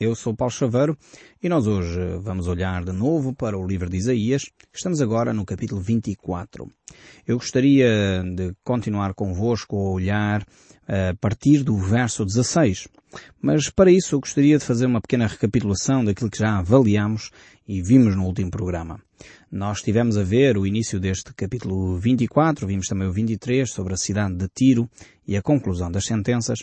Eu sou Paulo Chaveiro e nós hoje vamos olhar de novo para o livro de Isaías. Estamos agora no capítulo 24. Eu gostaria de continuar convosco a olhar a partir do verso 16. Mas para isso eu gostaria de fazer uma pequena recapitulação daquilo que já avaliamos e vimos no último programa. Nós estivemos a ver o início deste capítulo 24, vimos também o 23 sobre a cidade de Tiro e a conclusão das sentenças,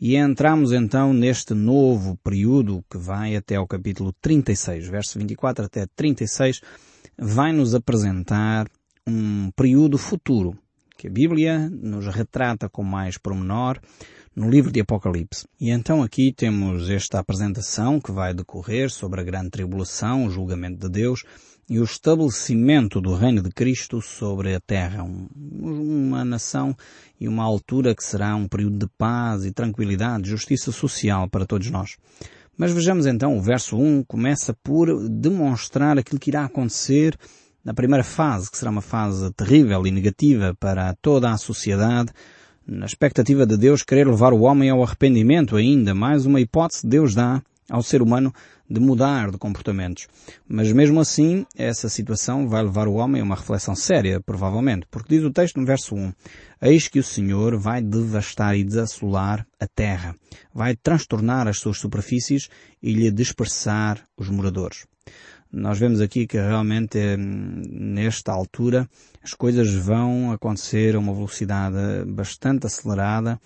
e entramos então neste novo período que vai até o capítulo 36, verso 24 até 36, vai nos apresentar um período futuro, que a Bíblia nos retrata com mais pormenor, no livro de Apocalipse. E então aqui temos esta apresentação que vai decorrer sobre a grande tribulação, o julgamento de Deus e o estabelecimento do reino de Cristo sobre a terra. Um, uma nação e uma altura que será um período de paz e tranquilidade, justiça social para todos nós. Mas vejamos então, o verso 1 começa por demonstrar aquilo que irá acontecer na primeira fase, que será uma fase terrível e negativa para toda a sociedade, na expectativa de Deus querer levar o homem ao arrependimento ainda, mais uma hipótese Deus dá ao ser humano de mudar de comportamentos. Mas mesmo assim, essa situação vai levar o homem a uma reflexão séria, provavelmente, porque diz o texto no verso 1, Eis que o Senhor vai devastar e desassolar a terra, vai transtornar as suas superfícies e lhe dispersar os moradores. Nós vemos aqui que realmente hum, nesta altura as coisas vão acontecer a uma velocidade bastante acelerada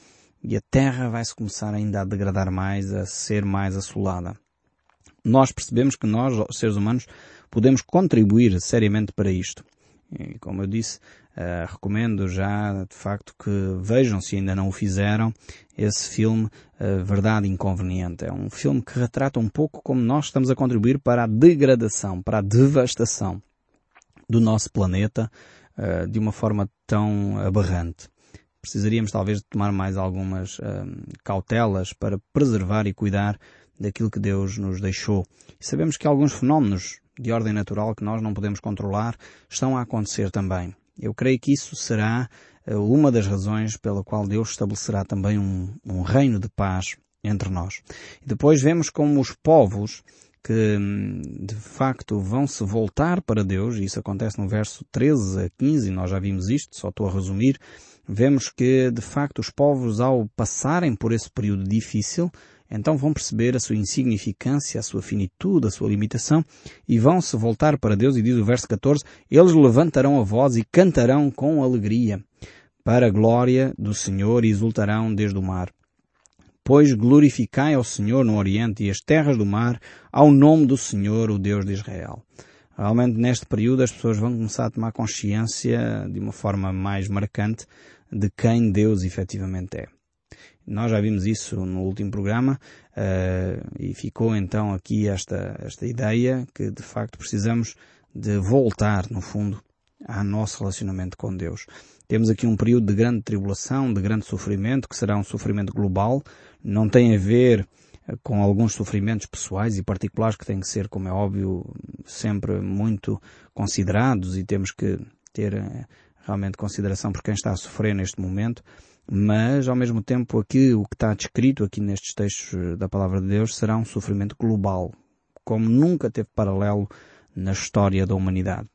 e a Terra vai se começar ainda a degradar mais, a ser mais assolada. Nós percebemos que nós, seres humanos, podemos contribuir seriamente para isto. E, como eu disse, uh, recomendo já, de facto, que vejam, se ainda não o fizeram, esse filme uh, Verdade Inconveniente. É um filme que retrata um pouco como nós estamos a contribuir para a degradação, para a devastação do nosso planeta uh, de uma forma tão aberrante. Precisaríamos talvez de tomar mais algumas cautelas para preservar e cuidar daquilo que Deus nos deixou. Sabemos que alguns fenómenos de ordem natural que nós não podemos controlar estão a acontecer também. Eu creio que isso será eh, uma das razões pela qual Deus estabelecerá também um, um reino de paz entre nós. E depois vemos como os povos que hum, de facto vão se voltar para Deus, e isso acontece no verso 13 a 15, e nós já vimos isto, só estou a resumir, vemos que de facto os povos ao passarem por esse período difícil, então vão perceber a sua insignificância, a sua finitude, a sua limitação e vão se voltar para Deus e diz o verso 14, eles levantarão a voz e cantarão com alegria para a glória do Senhor e exultarão desde o mar. Pois glorificai ao Senhor no Oriente e as terras do mar ao nome do Senhor, o Deus de Israel. Realmente neste período as pessoas vão começar a tomar consciência de uma forma mais marcante de quem Deus efetivamente é. Nós já vimos isso no último programa uh, e ficou então aqui esta, esta ideia que de facto precisamos de voltar, no fundo, ao nosso relacionamento com Deus. Temos aqui um período de grande tribulação, de grande sofrimento, que será um sofrimento global, não tem a ver eh, com alguns sofrimentos pessoais e particulares que têm que ser, como é óbvio, sempre muito considerados e temos que ter eh, realmente consideração por quem está a sofrer neste momento, mas ao mesmo tempo aqui o que está descrito aqui nestes textos eh, da palavra de Deus será um sofrimento global, como nunca teve paralelo na história da humanidade.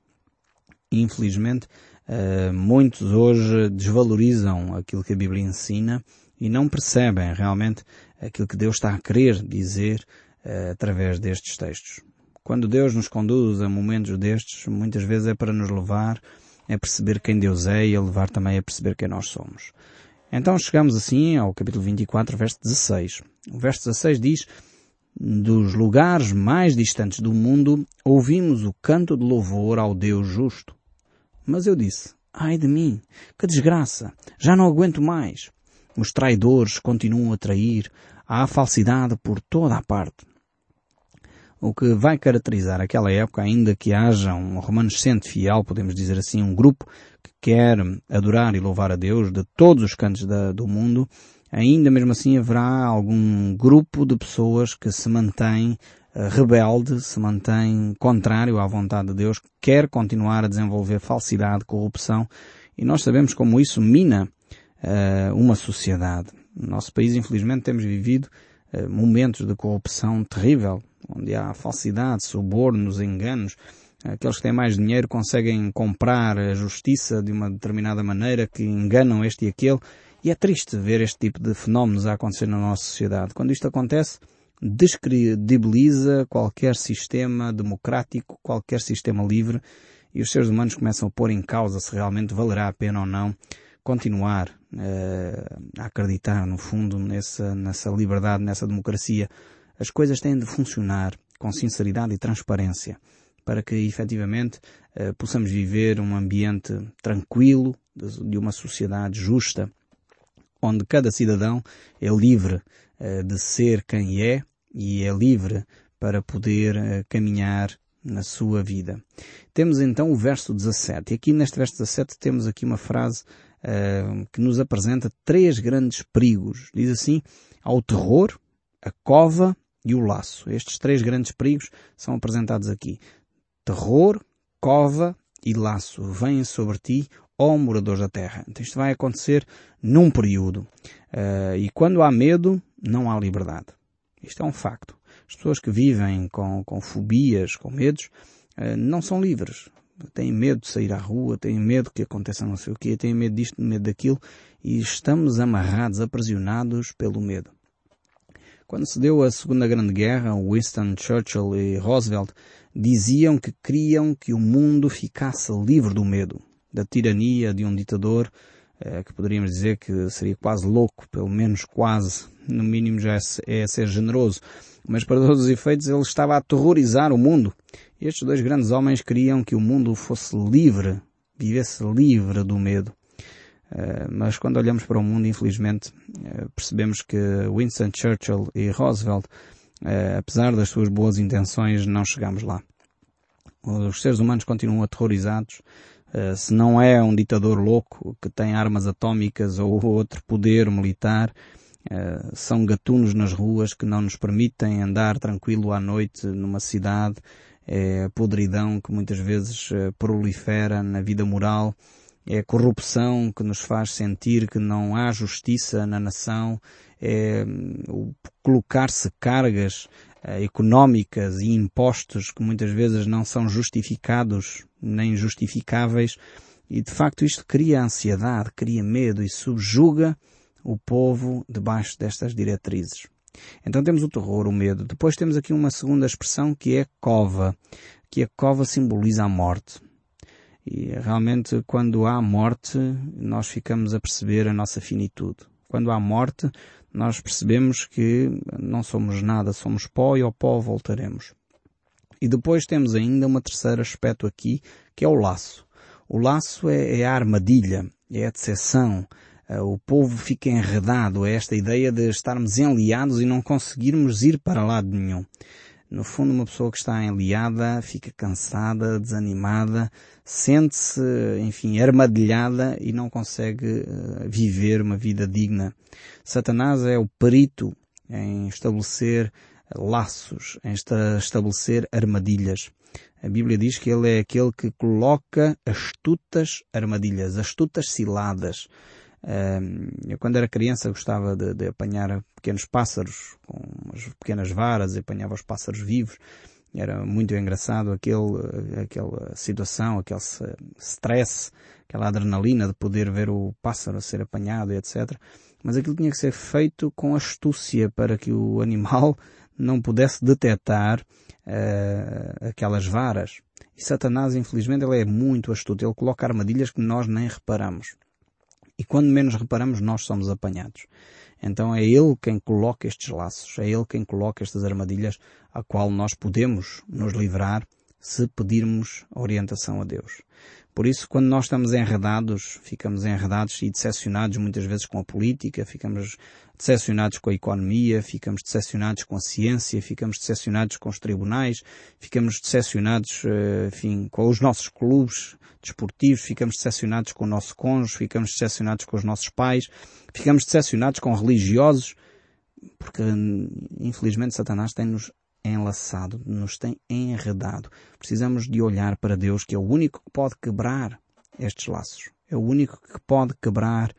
Infelizmente, eh, muitos hoje desvalorizam aquilo que a Bíblia ensina e não percebem realmente aquilo que Deus está a querer dizer eh, através destes textos. Quando Deus nos conduz a momentos destes, muitas vezes é para nos levar a perceber quem Deus é e a levar também a perceber quem nós somos. Então chegamos assim ao capítulo 24, verso 16. O verso 16 diz, dos lugares mais distantes do mundo, ouvimos o canto de louvor ao Deus justo. Mas eu disse, ai de mim, que desgraça, já não aguento mais. Os traidores continuam a trair, há falsidade por toda a parte. O que vai caracterizar aquela época, ainda que haja um remanescente fiel, podemos dizer assim, um grupo quer adorar e louvar a Deus de todos os cantos da, do mundo, ainda mesmo assim haverá algum grupo de pessoas que se mantém uh, rebelde, se mantém contrário à vontade de Deus, quer continuar a desenvolver falsidade, corrupção, e nós sabemos como isso mina uh, uma sociedade. No nosso país, infelizmente, temos vivido uh, momentos de corrupção terrível, onde há falsidade, subornos, enganos. Aqueles que têm mais dinheiro conseguem comprar a justiça de uma determinada maneira que enganam este e aquele. E é triste ver este tipo de fenómenos a acontecer na nossa sociedade. Quando isto acontece, descredibiliza qualquer sistema democrático, qualquer sistema livre, e os seres humanos começam a pôr em causa se realmente valerá a pena ou não continuar uh, a acreditar, no fundo, nessa, nessa liberdade, nessa democracia. As coisas têm de funcionar com sinceridade e transparência para que efetivamente uh, possamos viver um ambiente tranquilo, de, uma sociedade justa, onde cada cidadão é livre uh, de ser quem é e é livre para poder uh, caminhar na sua vida. Temos então o verso 17. E aqui neste verso 17 temos aqui uma frase uh, que nos apresenta três grandes perigos. Diz assim, ao terror, a cova e o laço. Estes três grandes perigos são apresentados aqui. Terror, cova e laço vêm sobre ti, ó moradores da terra. Então isto vai acontecer num período. Uh, e quando há medo, não há liberdade. Isto é um facto. As pessoas que vivem com, com fobias, com medos, uh, não são livres. Têm medo de sair à rua, têm medo que aconteça não sei o quê, têm medo disto, medo daquilo, e estamos amarrados, aprisionados pelo medo. Quando se deu a Segunda Grande Guerra, Winston Churchill e Roosevelt diziam que queriam que o mundo ficasse livre do medo, da tirania de um ditador eh, que poderíamos dizer que seria quase louco, pelo menos quase, no mínimo já é, é ser generoso, mas para todos os efeitos ele estava a aterrorizar o mundo. Estes dois grandes homens queriam que o mundo fosse livre, vivesse livre do medo. Uh, mas quando olhamos para o mundo, infelizmente, uh, percebemos que Winston Churchill e Roosevelt, uh, apesar das suas boas intenções, não chegamos lá. Os seres humanos continuam aterrorizados. se não é um ditador louco que tem armas atómicas ou outro poder militar, Uh, são gatunos nas ruas que não nos permitem andar tranquilo à noite numa cidade. É a podridão que muitas vezes prolifera na vida moral. É a corrupção que nos faz sentir que não há justiça na nação. É colocar-se cargas uh, económicas e impostos que muitas vezes não são justificados nem justificáveis. E de facto isto cria ansiedade, cria medo e subjuga o povo debaixo destas diretrizes. Então temos o terror, o medo. Depois temos aqui uma segunda expressão que é cova, que a cova simboliza a morte. E realmente quando há morte, nós ficamos a perceber a nossa finitude. Quando há morte, nós percebemos que não somos nada, somos pó e ao pó voltaremos. E depois temos ainda um terceiro aspecto aqui, que é o laço. O laço é, é a armadilha, é a decepção, eh, o povo fica enredado a esta ideia de estarmos enliados e não conseguirmos ir para lado nenhum. No fundo, uma pessoa que está enliada fica cansada, desanimada, sente-se, enfim, armadilhada e não consegue uh, viver uma vida digna. Satanás é o perito em estabelecer laços, em estabelecer armadilhas. A Bíblia diz que ele é aquele que coloca astutas armadilhas, astutas ciladas eu quando era criança gostava de, de, apanhar pequenos pássaros com umas pequenas varas e apanhava os pássaros vivos. Era muito engraçado aquele, aquela situação, aquele stress, aquela adrenalina de poder ver o pássaro ser apanhado e etc. Mas aquilo tinha que ser feito com astúcia para que o animal não pudesse detectar uh, aquelas varas. E Satanás, infelizmente, ele é muito astuto. Ele coloca armadilhas que nós nem reparamos. E quando menos reparamos, nós somos apanhados. Então é Ele quem coloca estes laços, é Ele quem coloca estas armadilhas a qual nós podemos nos livrar se pedirmos orientação a Deus. Por isso, quando nós estamos enredados, ficamos enredados e decepcionados muitas vezes com a política, ficamos decepcionados com a economia, ficamos decepcionados com a ciência, ficamos decepcionados com os tribunais, ficamos decepcionados, eh, enfim, com os nossos clubes desportivos, ficamos decepcionados com o nosso cônjuge, ficamos decepcionados com os nossos pais, ficamos decepcionados com religiosos, porque infelizmente Satanás tem-nos enlaçado, nos tem enredado. Precisamos de olhar para Deus, que é o único que pode quebrar estes laços. É o único que pode quebrar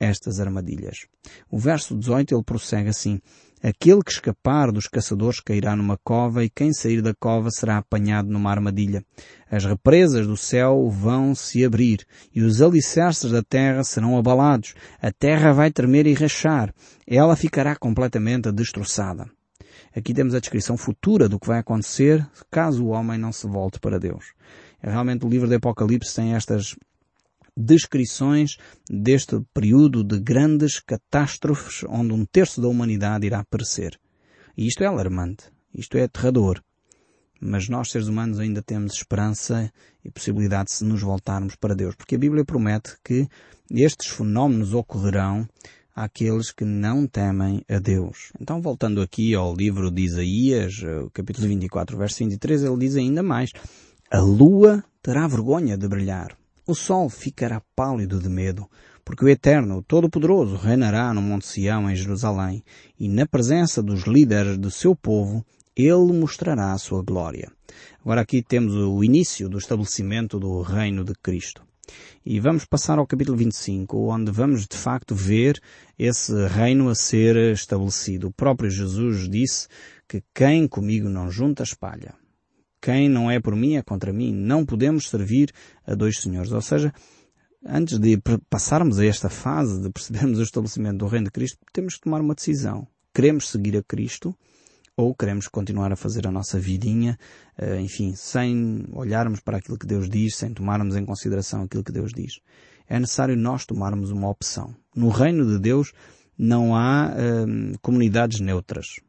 estas armadilhas. O verso 18 ele prossegue assim: Aquele que escapar dos caçadores cairá numa cova e quem sair da cova será apanhado numa armadilha. As represas do céu vão se abrir e os alicerces da terra serão abalados. A terra vai tremer e rachar. Ela ficará completamente destroçada. Aqui temos a descrição futura do que vai acontecer caso o homem não se volte para Deus. É realmente o livro do Apocalipse tem estas descrições deste período de grandes catástrofes onde um terço da humanidade irá perecer. E isto é alarmante. Isto é aterrador. Mas nós, seres humanos, ainda temos esperança e possibilidade se nos voltarmos para Deus. Porque a Bíblia promete que estes fenómenos ocorrerão àqueles que não temem a Deus. Então, voltando aqui ao livro de Isaías, capítulo 24, verso 23, ele diz ainda mais, a lua terá vergonha de brilhar o sol ficará pálido de medo, porque o Eterno, o Todo-Poderoso, reinará no Monte Sião, em Jerusalém, e na presença dos líderes do seu povo, ele mostrará a sua glória. Agora aqui temos o início do estabelecimento do reino de Cristo. E vamos passar ao capítulo 25, onde vamos de facto ver esse reino a ser estabelecido. O próprio Jesus disse que quem comigo não junta espalha. Quem não é por mim é contra mim. Não podemos servir a dois senhores. Ou seja, antes de passarmos a esta fase de percebermos o estabelecimento do Reino de Cristo, temos que tomar uma decisão. Queremos seguir a Cristo ou queremos continuar a fazer a nossa vidinha, eh, enfim, sem olharmos para aquilo que Deus diz, sem tomarmos em consideração aquilo que Deus diz. É necessário nós tomarmos uma opção. No reino de Deus não há hum, comunidades neutras.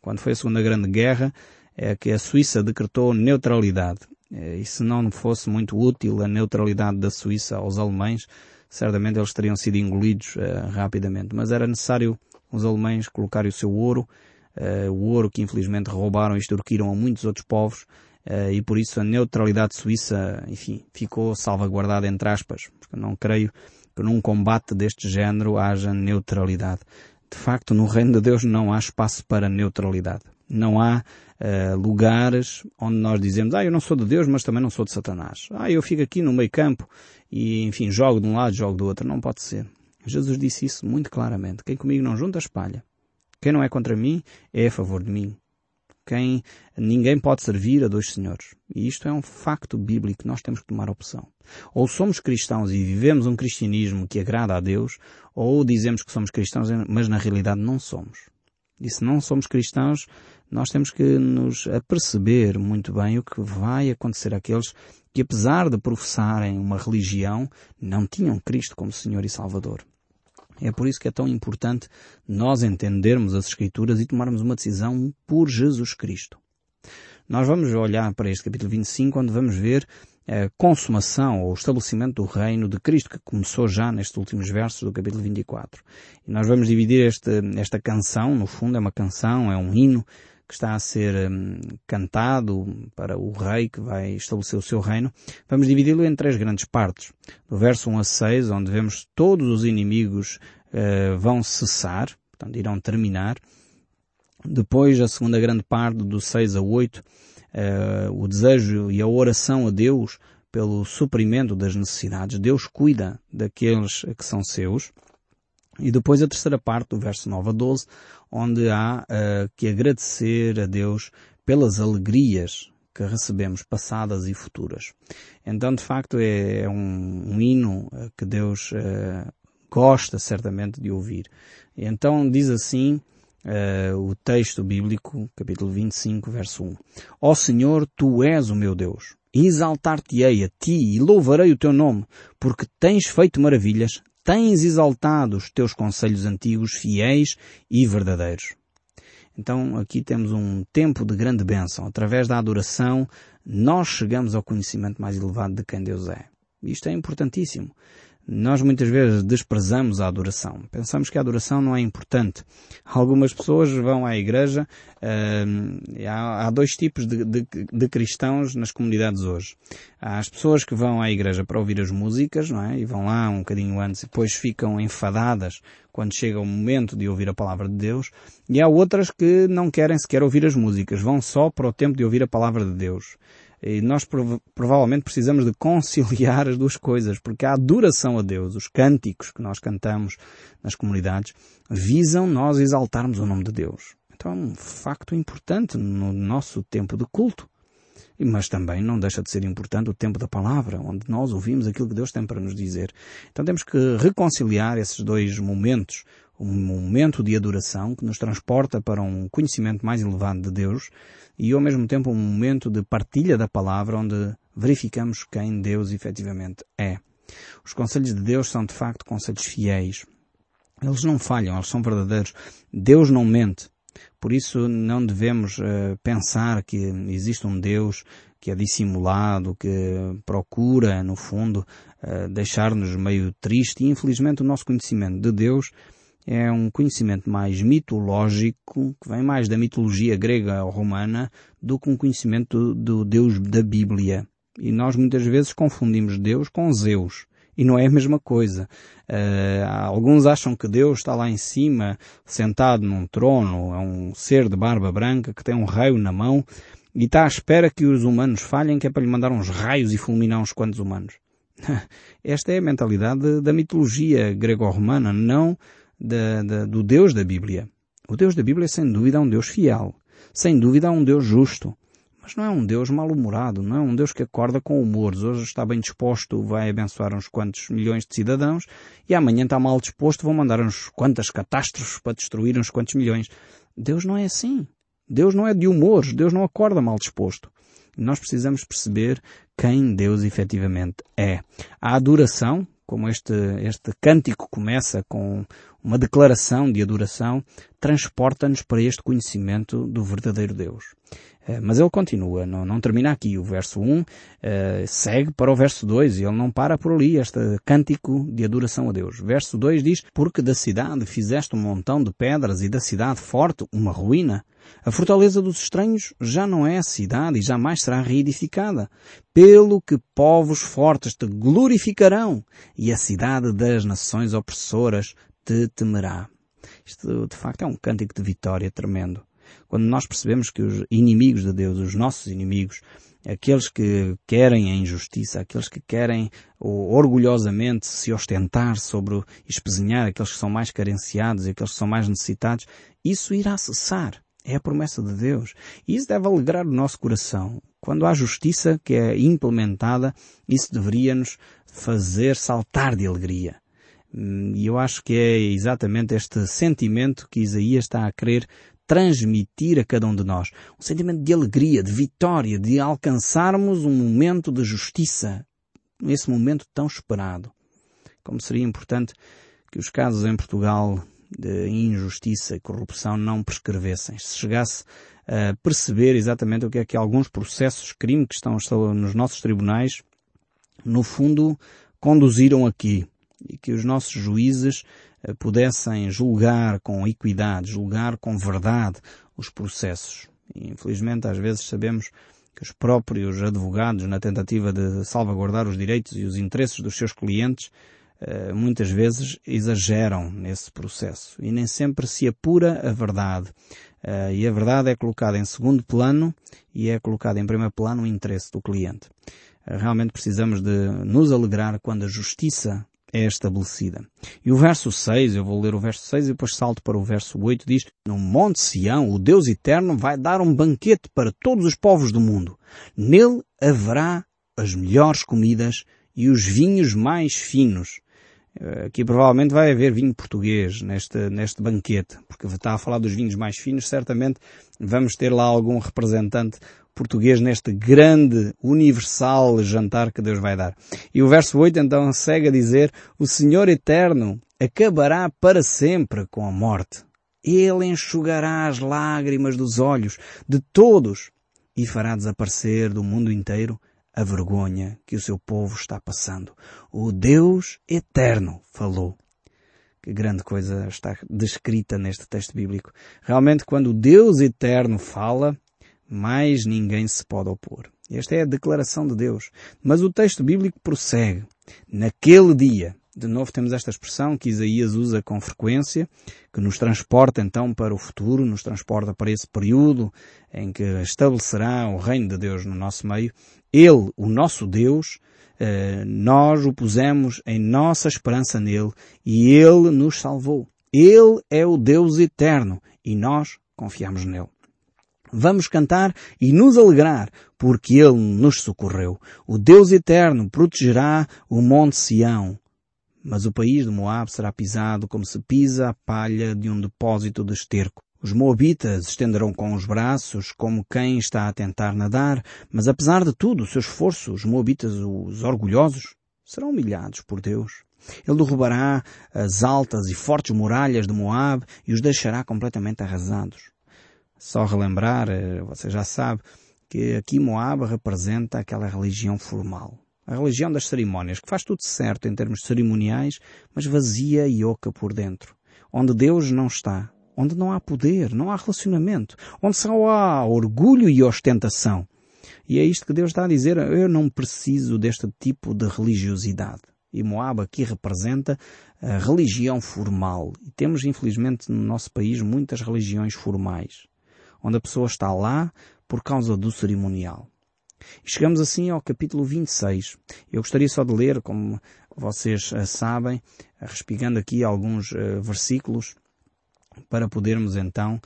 Quando foi a Segunda Grande Guerra, é que a Suíça decretou neutralidade. É, e se não fosse muito útil a neutralidade da Suíça aos alemães, certamente eles teriam sido engolidos uh, rapidamente. Mas era necessário os alemães colocarem o seu ouro, uh, o ouro que infelizmente roubaram e extorquiram a muitos outros povos, uh, e por isso a neutralidade suíça, enfim, ficou salvaguardada entre aspas, porque não creio que num combate deste género haja neutralidade. De facto, no reino de Deus não há espaço para neutralidade. Não há uh, lugares onde nós dizemos, ah, eu não sou de Deus, mas também não sou de Satanás. Ah, eu fico aqui no meio campo e, enfim, jogo de um lado, jogo do outro. Não pode ser. Jesus disse isso muito claramente. Quem comigo não junta, espalha. Quem não é contra mim, é a favor de mim. Quem, ninguém pode servir a dois senhores. E isto é um facto bíblico, nós temos que tomar opção. Ou somos cristãos e vivemos um cristianismo que agrada a Deus, ou dizemos que somos cristãos, mas na realidade não somos. E se não somos cristãos, nós temos que nos aperceber muito bem o que vai acontecer àqueles que, apesar de professarem uma religião, não tinham Cristo como Senhor e Salvador. É por isso que é tão importante nós entendermos as Escrituras e tomarmos uma decisão por Jesus Cristo. Nós vamos olhar para este capítulo 25, onde vamos ver a consumação ou estabelecimento do reino de Cristo, que começou já nestes últimos versos do capítulo 24. E nós vamos dividir este, esta canção, no fundo é uma canção, é um hino que está a ser um, cantado para o rei que vai estabelecer o seu reino. Vamos dividi-lo em três grandes partes. Do verso 1 a 6, onde vemos todos os inimigos uh, vão cessar, portanto irão terminar. Depois a segunda grande parte, do 6 a 8, uh, o desejo e a oração a Deus pelo suprimento das necessidades. Deus cuida daqueles que são seus. E depois a terceira parte, do verso 9 a 12, onde há uh, que agradecer a Deus pelas alegrias que recebemos, passadas e futuras. Então, de facto, é, é um, um, hino eh, que Deus uh, gosta certamente de ouvir. Então, diz assim uh, o texto bíblico, capítulo 25, verso 1. Ó Senhor, Tu és o meu Deus. Exaltar-te-ei a Ti e louvarei o Teu nome, porque tens feito maravilhas, tens exaltado os Teus conselhos antigos, fiéis e verdadeiros. Então aqui temos um tempo de grande bênção. Através da adoração, nós chegamos ao conhecimento mais elevado de quem Deus é. Isto é importantíssimo. Nós muitas vezes desprezamos a adoração. Pensamos que a adoração não é importante. Algumas pessoas vão à igreja, uh, há, há, dois tipos de, de, de, cristãos nas comunidades hoje. Há as pessoas que vão à igreja para ouvir as músicas, não é? E vão lá um bocadinho antes e depois ficam enfadadas quando chega o momento de ouvir a palavra de Deus. E há outras que não querem sequer ouvir as músicas, vão só para o tempo de ouvir a palavra de Deus. E nós prov provavelmente precisamos de conciliar as duas coisas, porque a adoração a Deus, os cânticos que nós cantamos nas comunidades, visam nós exaltarmos o nome de Deus. Então é um facto importante no nosso tempo de culto. Mas também não deixa de ser importante o tempo da palavra, onde nós ouvimos aquilo que Deus tem para nos dizer. Então temos que reconciliar esses dois momentos. Um momento de adoração que nos transporta para um conhecimento mais elevado de Deus e ao mesmo tempo um momento de partilha da palavra onde verificamos quem Deus efetivamente é. Os conselhos de Deus são de facto conselhos fiéis. Eles não falham, eles são verdadeiros. Deus não mente. Por isso não devemos uh, pensar que existe um Deus que é dissimulado, que procura, no fundo, uh, deixar-nos meio triste. E infelizmente o nosso conhecimento de Deus é um conhecimento mais mitológico, que vem mais da mitologia grega ou romana, do que um conhecimento do, Deus da Bíblia. E nós muitas vezes confundimos Deus com Zeus e não é a mesma coisa. Uh, alguns acham que Deus está lá em cima, sentado num trono, é um ser de barba branca que tem um raio na mão e está à espera que os humanos falhem, que é para lhe mandar uns raios e fulminar uns quantos humanos. Esta é a mentalidade da mitologia grego-romana, não da, da, do Deus da Bíblia. O Deus da Bíblia, sem dúvida, é um Deus fiel. Sem dúvida, é um Deus justo. Mas não é um Deus mal-humorado, não é um Deus que acorda com humores. Hoje está bem disposto, vai abençoar uns quantos milhões de cidadãos e amanhã está mal disposto, vão mandar uns quantas catástrofes para destruir uns quantos milhões. Deus não é assim. Deus não é de humores, Deus não acorda mal disposto. Nós precisamos perceber quem Deus efetivamente é. A adoração, como este, este cântico começa com uma declaração de adoração, transporta-nos para este conhecimento do verdadeiro Deus. Eh, mas ele continua, não, não termina aqui. O verso 1 uh, eh, segue para o verso 2 e ele não para por ali, este cântico de adoração a Deus. Verso 2 diz, porque da cidade fizeste um montão de pedras e da cidade forte uma ruína. A fortaleza dos estranhos já não é cidade e jamais será reedificada. Pelo que povos fortes te glorificarão e a cidade das nações opressoras te temerá. Isto de facto é um cântico de vitória tremendo. Quando nós percebemos que os inimigos de Deus, os nossos inimigos, aqueles que querem a injustiça, aqueles que querem orgulhosamente se ostentar sobre espezinhar aqueles que são mais carenciados e aqueles que são mais necessitados, isso irá cessar. É a promessa de Deus. E isso deve alegrar o nosso coração. Quando há justiça que é implementada, isso deveria nos fazer saltar de alegria. Hum, e eu acho que é exatamente este sentimento que Isaías está a querer transmitir a cada um de nós. Um sentimento de alegria, de vitória, de alcançarmos um momento de justiça. Esse momento tão esperado. Como seria importante que os casos em Portugal de injustiça e corrupção não prescrevessem. Se chegasse a perceber exatamente o que é que alguns processos, crime que estão nos nossos tribunais, no fundo, conduziram aqui. E que os nossos juízes eh, pudessem julgar com equidade, julgar com verdade os processos. Infelizmente, às vezes sabemos que os próprios advogados, na tentativa de salvaguardar os direitos e os interesses dos seus clientes, eh, muitas vezes exageram nesse processo e nem sempre se apura a verdade. Eh, e a verdade é colocada em segundo plano e é colocada em primeiro plano o interesse do cliente. Realmente precisamos de nos alegrar quando a justiça é estabelecida. E o verso 6, eu vou ler o verso 6 e depois salto para o verso 8, diz, No Monte Sião, o Deus Eterno vai dar um banquete para todos os povos do mundo. Nele haverá as melhores comidas e os vinhos mais finos. Eh, aqui provavelmente vai haver vinho português neste, neste banquete, porque está a falar dos vinhos mais finos, certamente vamos ter lá algum representante português neste grande, universal jantar que Deus vai dar. E o verso 8 então segue a dizer, o Senhor Eterno acabará para sempre com a morte. Ele enxugará as lágrimas dos olhos de todos e fará desaparecer do mundo inteiro a vergonha que o seu povo está passando. O Deus Eterno falou. Que grande coisa está descrita neste texto bíblico. Realmente, quando o Deus Eterno fala, mais ninguém se pode opor. Esta é a declaração de Deus. Mas o texto bíblico prossegue. Naquele dia, De novo temos esta expressão que Isaías usa com frequência, que nos transporta então para o futuro, nos transporta para esse período em que estabelecerá o reino de Deus no nosso meio. Ele, o nosso Deus, eh, nós o pusemos em nossa esperança nele e ele nos salvou. Ele é o Deus eterno e nós confiamos nele. Vamos cantar e nos alegrar, porque Ele nos socorreu. O Deus Eterno protegerá o Monte Sião. Mas o país de Moab será pisado como se pisa a palha de um depósito de esterco. Os moabitas estenderão com os braços como quem está a tentar nadar, mas apesar de tudo o seu esforço, os moabitas, os orgulhosos, serão humilhados por Deus. Ele derrubará as altas e fortes muralhas de Moab e os deixará completamente arrasados. Só relembrar, eh, você já sabe, que aqui Moab representa aquela religião formal. A religião das cerimónias, que faz tudo certo em termos cerimoniais, mas vazia e oca por dentro. Onde Deus não está. Onde não há poder, não há relacionamento. Onde só há orgulho e ostentação. E é isto que Deus está a dizer. Eu não preciso deste tipo de religiosidade. E Moab aqui representa a religião formal. E temos, infelizmente, no nosso país muitas religiões formais onde a pessoa está lá por causa do cerimonial. E chegamos assim ao capítulo 26. Eu gostaria só de ler, como vocês uh, sabem, uh, respigando aqui alguns uh, versículos, para podermos então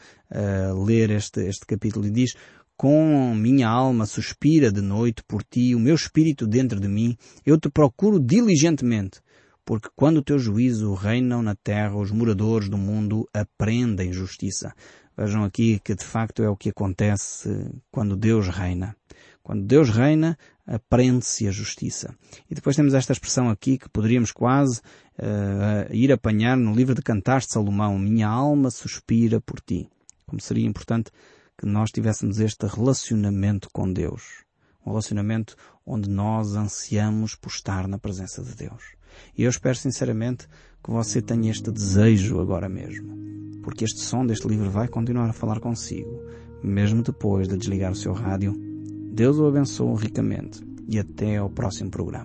ler este, este capítulo. E diz, com minha alma suspira de noite por ti, o meu espírito dentro de mim, eu te procuro diligentemente, porque quando o teu juízo reinam na terra, os moradores do mundo aprendem justiça. Vejam aqui que de facto é o que acontece quando Deus reina. Quando Deus reina, aprende-se a justiça. E depois temos esta expressão aqui que poderíamos quase uh, ir apanhar no livro de Cantares de Salomão. Minha alma suspira por ti. Como seria importante que nós tivéssemos este relacionamento com Deus. Um relacionamento onde nós ansiamos por estar na presença de Deus. E eu espero sinceramente que você tenha este desejo agora mesmo porque este som deste livro vai continuar a falar consigo, mesmo depois de desligar o seu rádio. Deus o abençoe ricamente e até ao próximo programa.